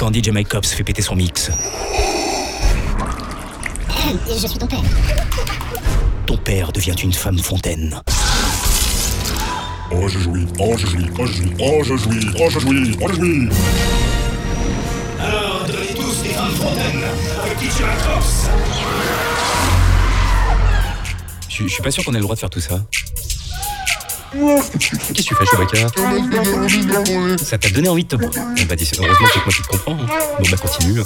quand DJ Mike Cops fait péter son mix. Je suis ton père. Ton père devient une femme fontaine. Oh, je jouis, oh, je jouis, oh, je jouis, oh, je jouis, oh, je jouis, oh, je jouis. Alors, devenez tous des femmes fontaines avec DJ Mike Cops. Je, je suis pas sûr qu'on ait le droit de faire tout ça. Qu'est-ce que tu fais, Chewbacca Ça t'a donné envie de te... Bon, bah, dis- heureusement que c'est moi qui te comprends. hein. Bon, bah, continue. hein.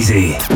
Va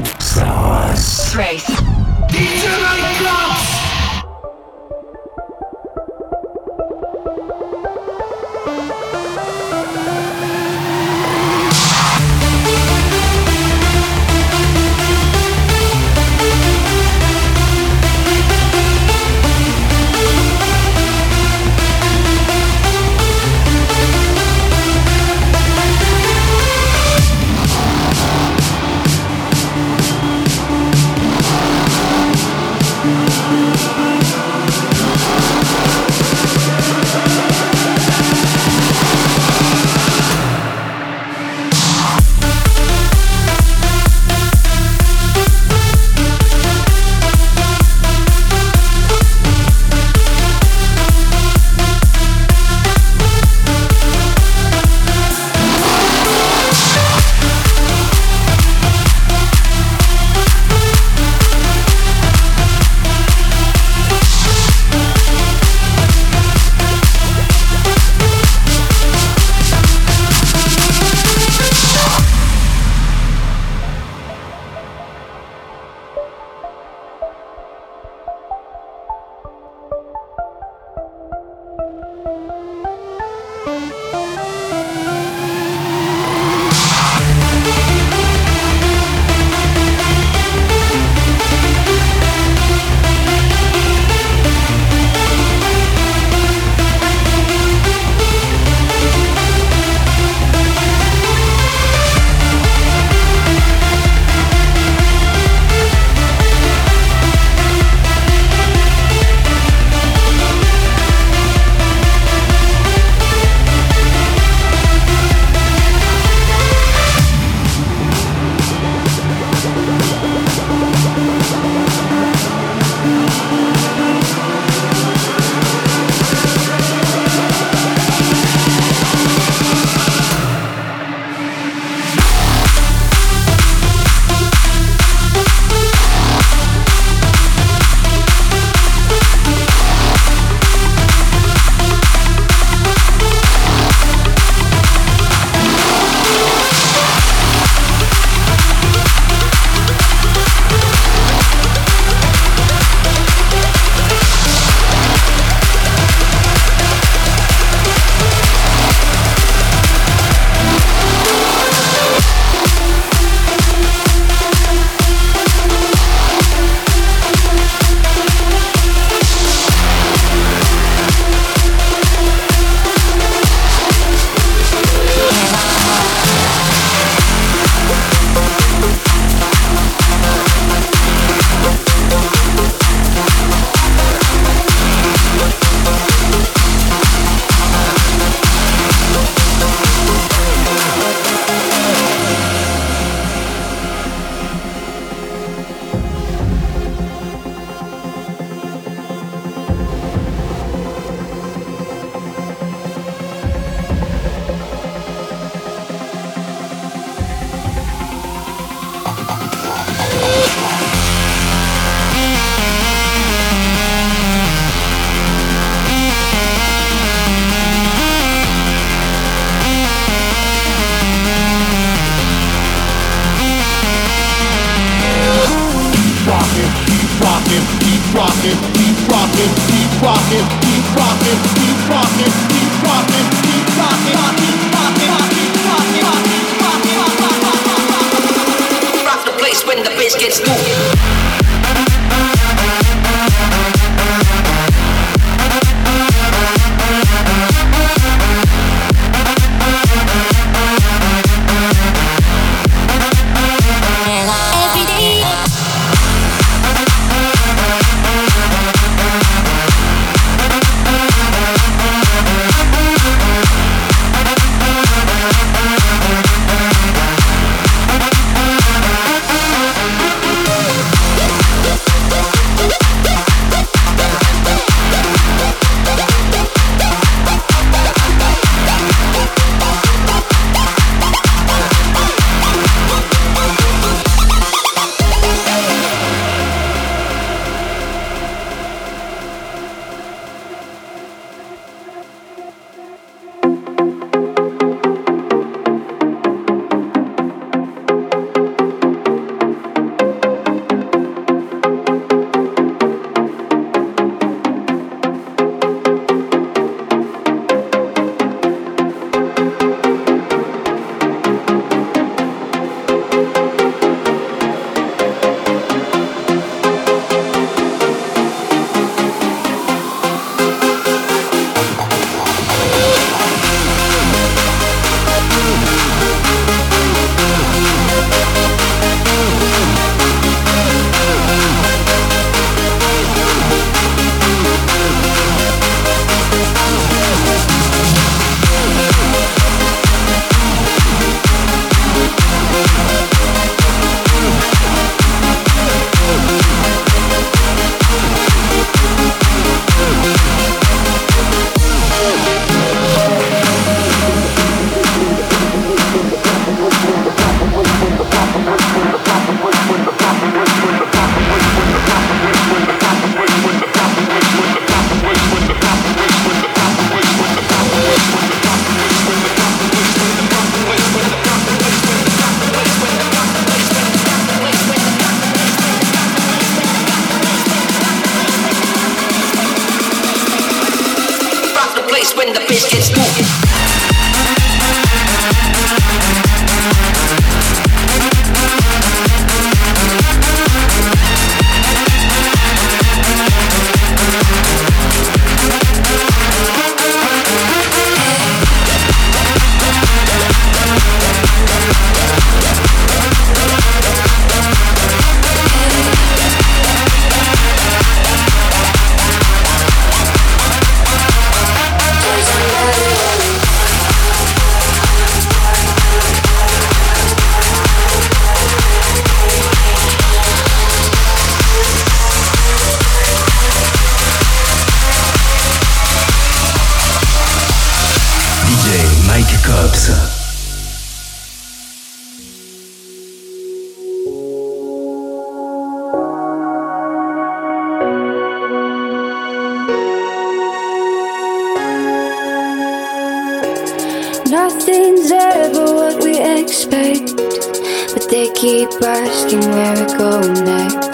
keep asking where we go next.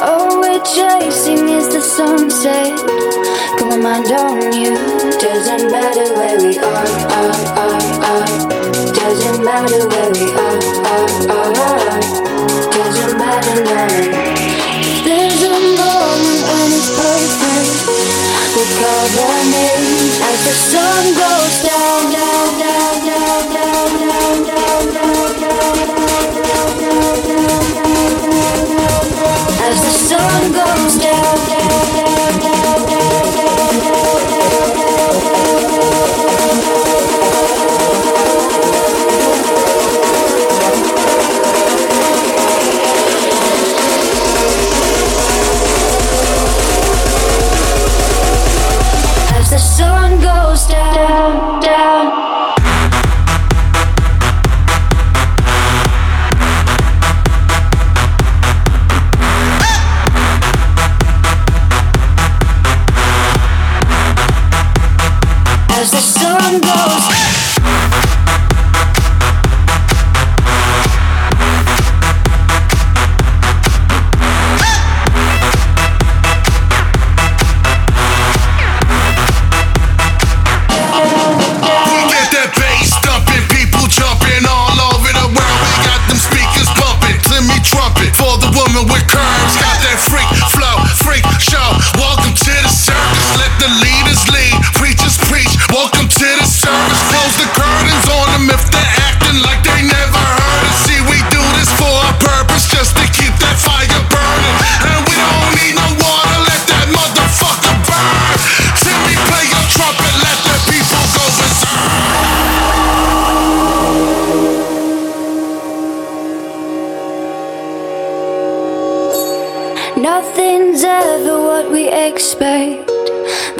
All we're chasing is the sunset. Got my mind on you. Doesn't matter where we are, are, are, are. Doesn't matter where we are, are, are, are. Doesn't matter now. There's a moment when it's perfect. We call the name as the sun goes down, down, down, down, down, down, down. down. sun goes down.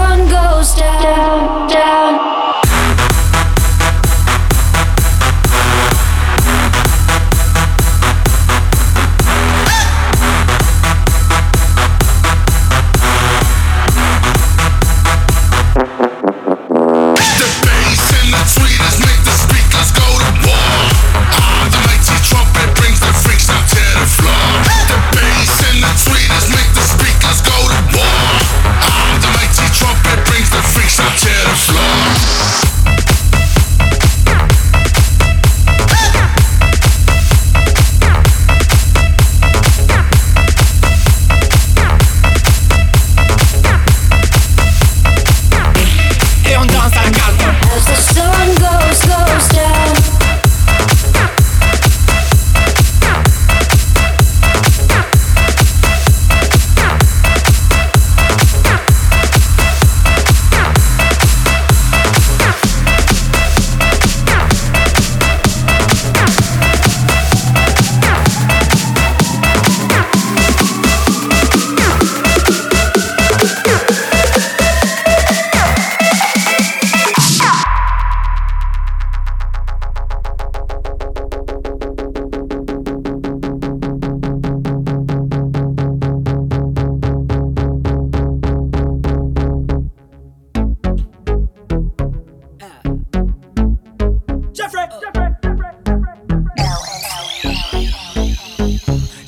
Sun goes down, down.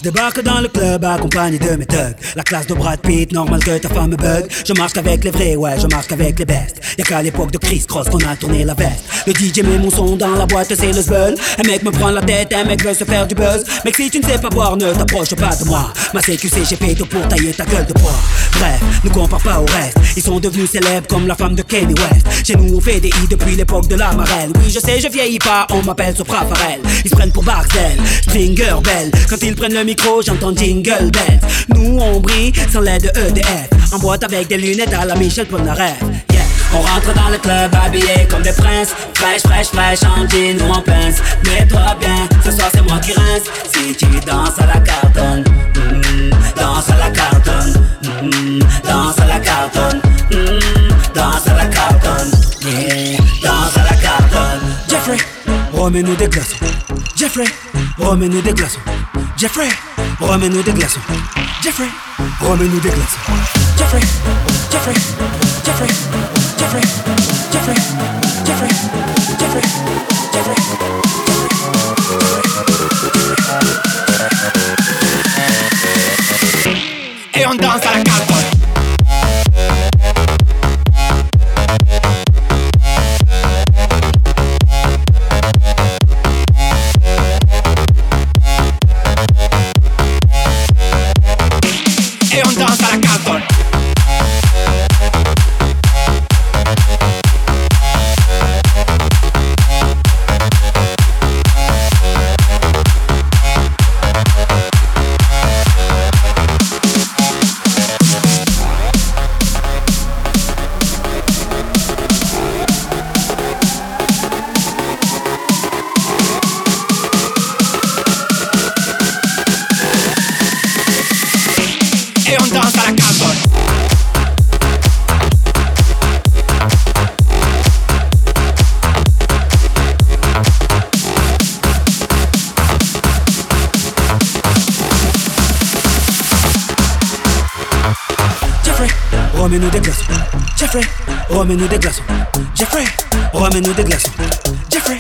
Débarque dans le club accompagné de mes thugs. La classe de Brad Pitt, normal que ta femme me bug. Je marche avec les vrais, ouais, je marche avec les bestes. Y'a qu'à l'époque de Chris Cross qu'on a tourné la veste. Le DJ met mon son dans la boîte, c'est le zbeul. Un mec me prend la tête, un mec veut se faire du buzz. Mec, si tu ne sais pas boire, ne t'approche pas de moi. Ma CQC, j'ai payé tout pour tailler ta gueule de bois. Bref, ne compare pas au reste. Ils sont devenus célèbres comme la femme de Kanye West. Chez nous, on fait des i depuis l'époque de la marelle. Oui, je sais, je vieillis pas, on m'appelle Sopra Farel. Ils se prennent pour Barcel, Stringer Bell. Quand ils prennent le j'entends Jingle. Nous, on brille sans l'aide de EDF. En boîte avec des lunettes à la Michel Polnareff. Yeah. On rentre dans le club habillé comme des princes. Fraîche, fraîche, fraîche, en jean ou en pince. Mets-toi bien, ce soir c'est moi qui rince. Si tu danses à la cartonne mm, Danse à la cartonne mm, Danse à la cartonne mm, Danse à la cartonne Danse à la cartonne. Jeffrey, remets-nous des glaçons. Jeffrey, remets-nous des glaçons Jeffrey, remets-nous des glaçons. Jeffrey, remets-nous des glaçons. Jeffrey, Jeffrey, Jeffrey, Jeffrey, Jeffrey, Jeffrey, Jeffrey, Jeffrey, Et remets-nous des glaçons. Jeffrey, remets-nous des glaçons. Jeffrey,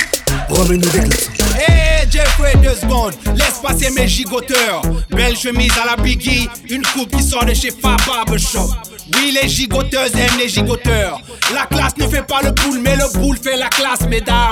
remets-nous des glaçons. Hey Jeffrey, deux secondes, laisse passer mes gigoteurs. Belle chemise à la Biggie, une coupe qui sort de chez Fab Shop. Oui, les gigoteuses aiment les gigoteurs. La classe ne fait pas le boule, mais le boule fait la classe, mesdames.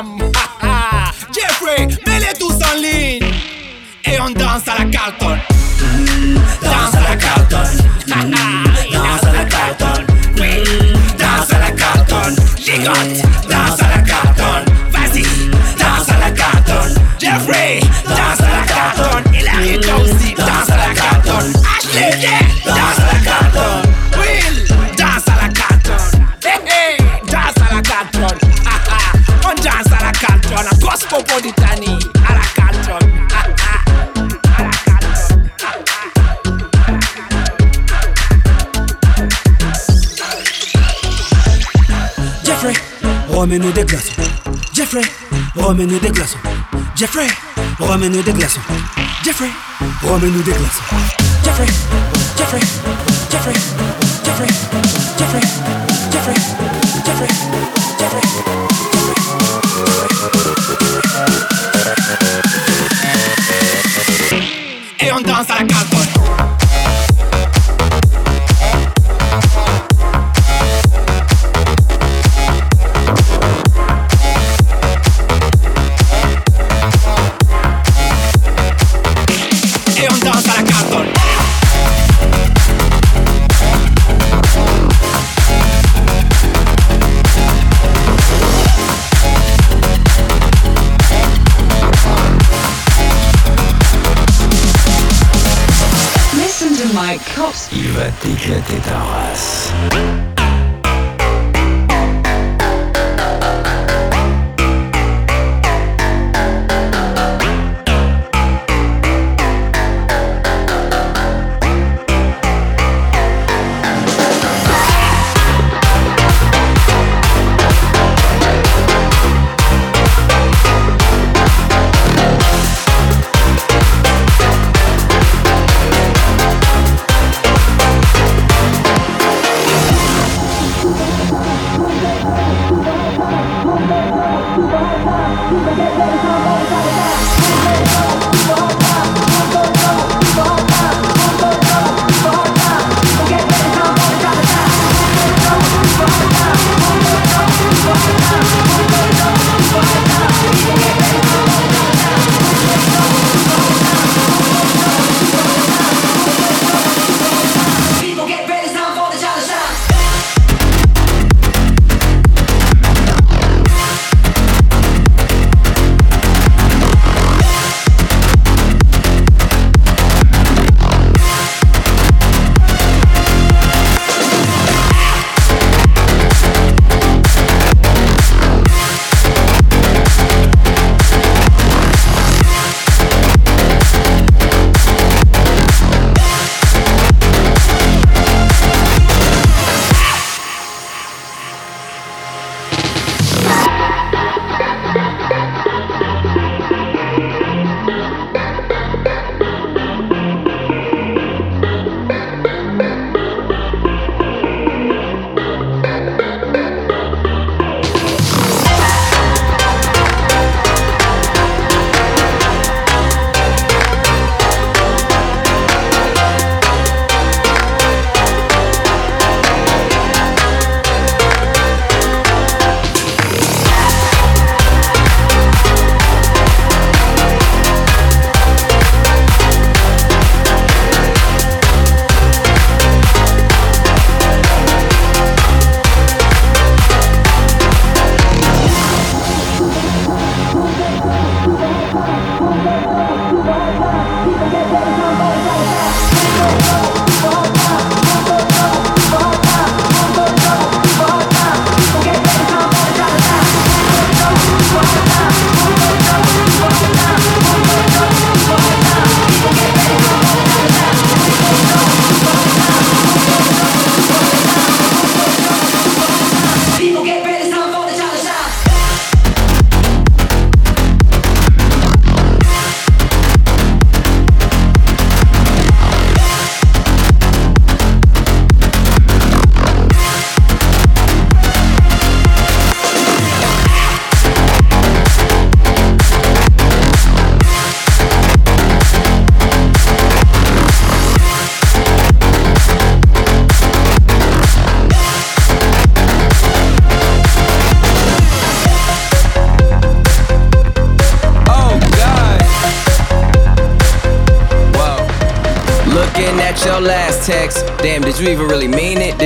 Remets-nous des glaçons. Jeffrey, remets-nous des glaçons. Jeffrey, remets-nous des glaçons. Jeffrey, remets-nous des glaçons. Jeffrey, Jeffrey, Jeffrey, Jeffrey, Jeffrey, Jeffrey, Jeffrey, Jeffrey, Et DJ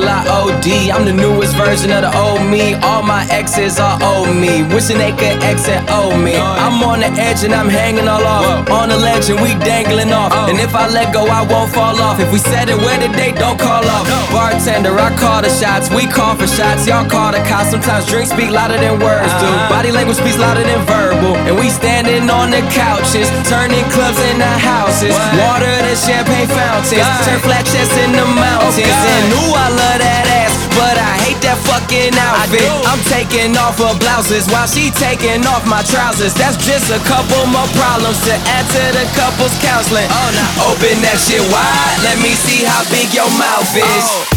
Till I OD. I'm the newest version of the old me. All my exes are old me. Wishing they could exit old me. Oh, I'm on the edge and I'm hanging all off. On the ledge and we dangling off. Oh. And if I let go, I won't fall off. If we said it where the date, don't call off. Bartender, I call the shots. We call for shots. Y'all call the cops. Sometimes drinks speak louder than words do. Body language speaks louder than verbal. And we standing on the couches, turning clubs into houses. Water to champagne fountains. Turn flat chests in the mountains. and ooh, I love that ass, but I hate that fucking outfit. I'm taking off her blouses while she taking off my trousers. That's just a couple more problems to add to the couple's counseling. Oh, now open that shit wide. Let me see how big your mouth is.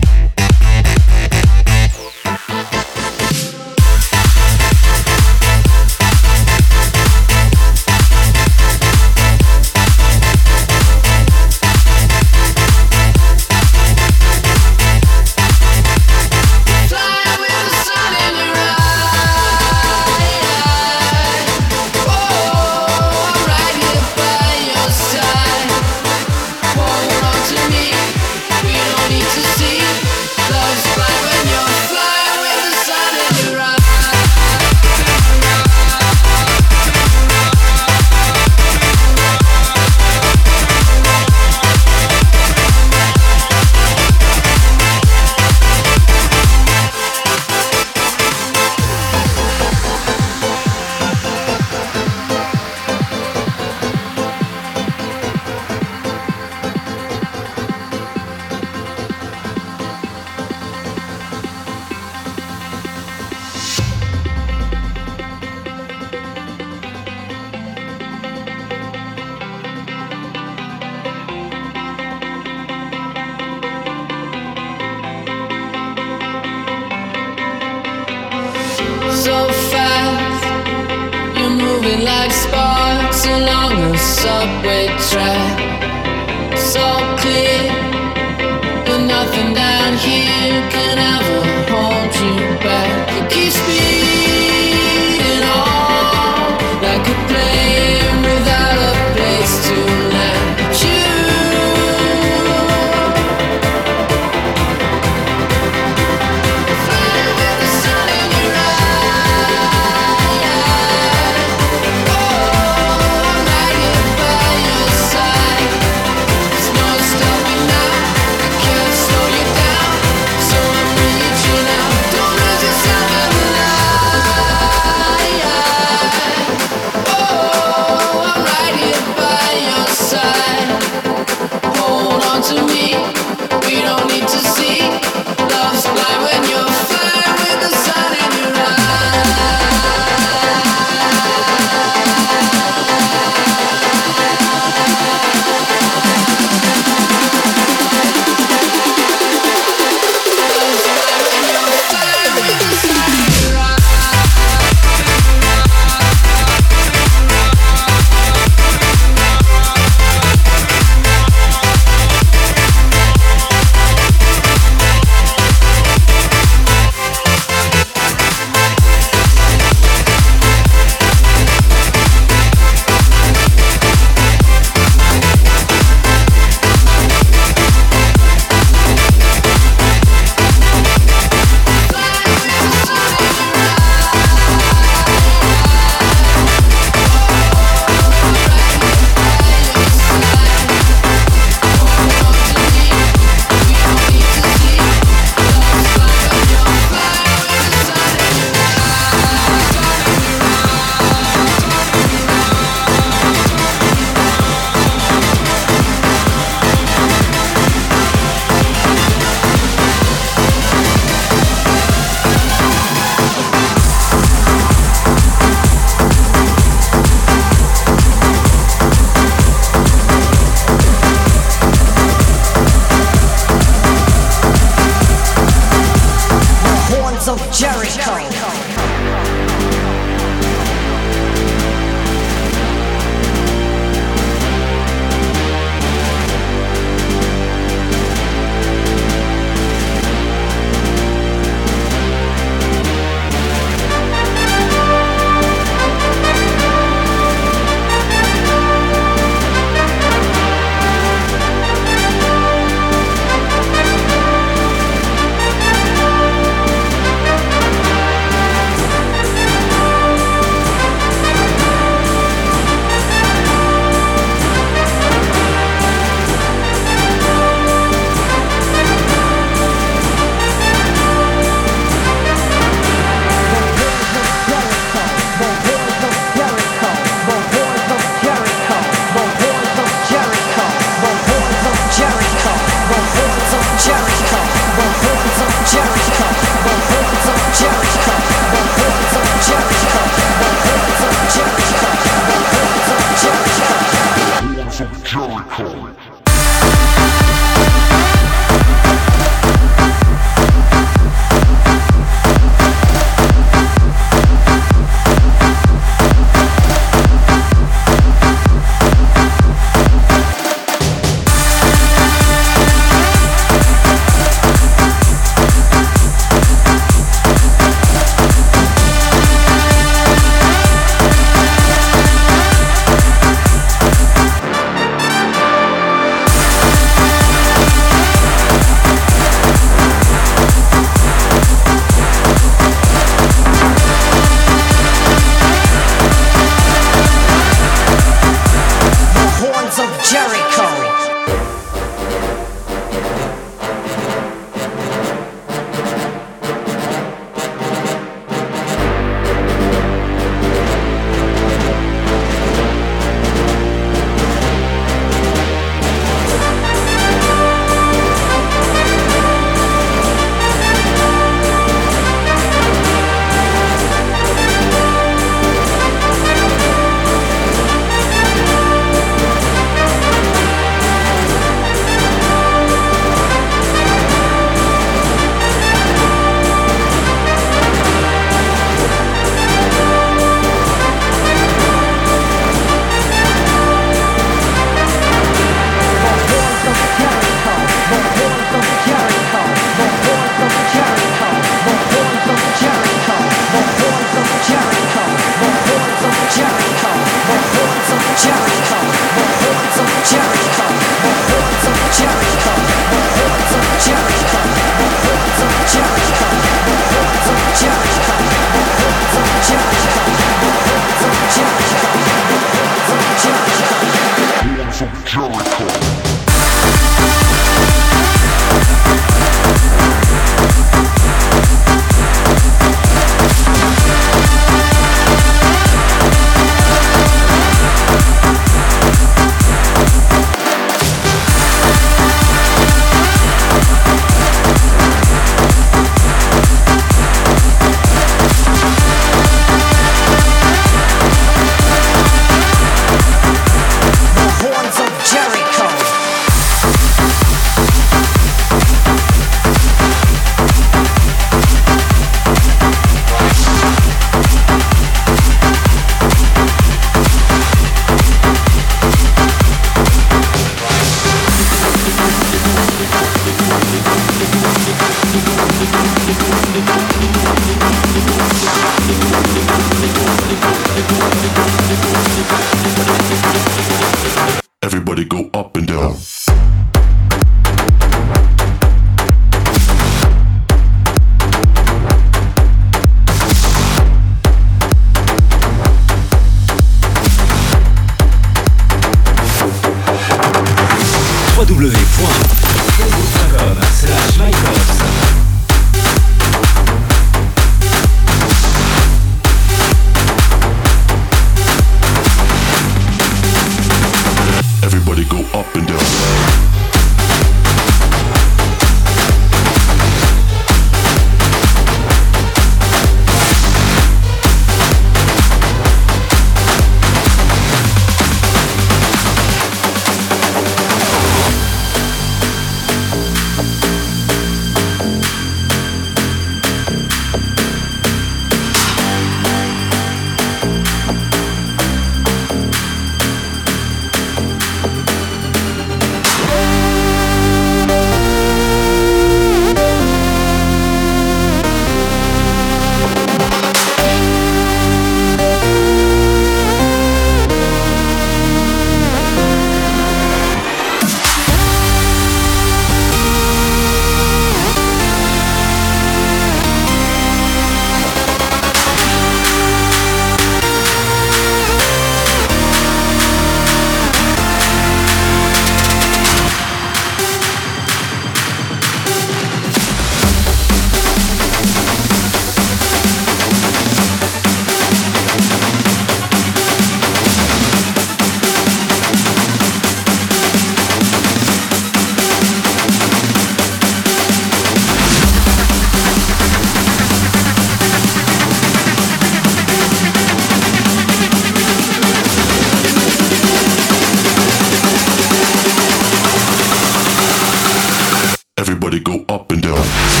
Everybody go up and down.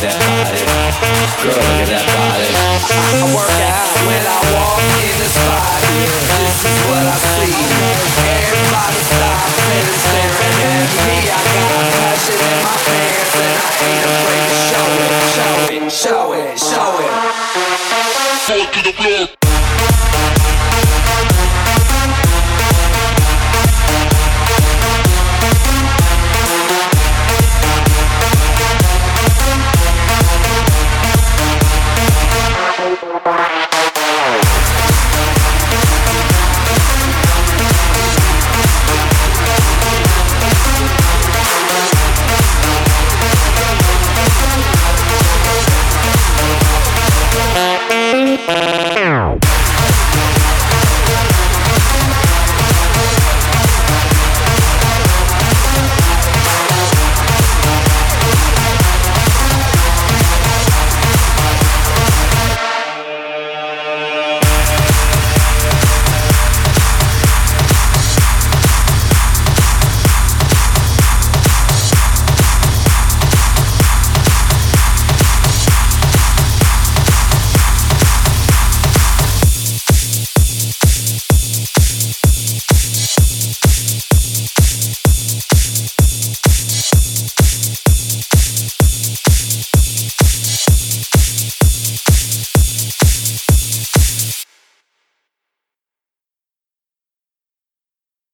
That body. Girl, look at that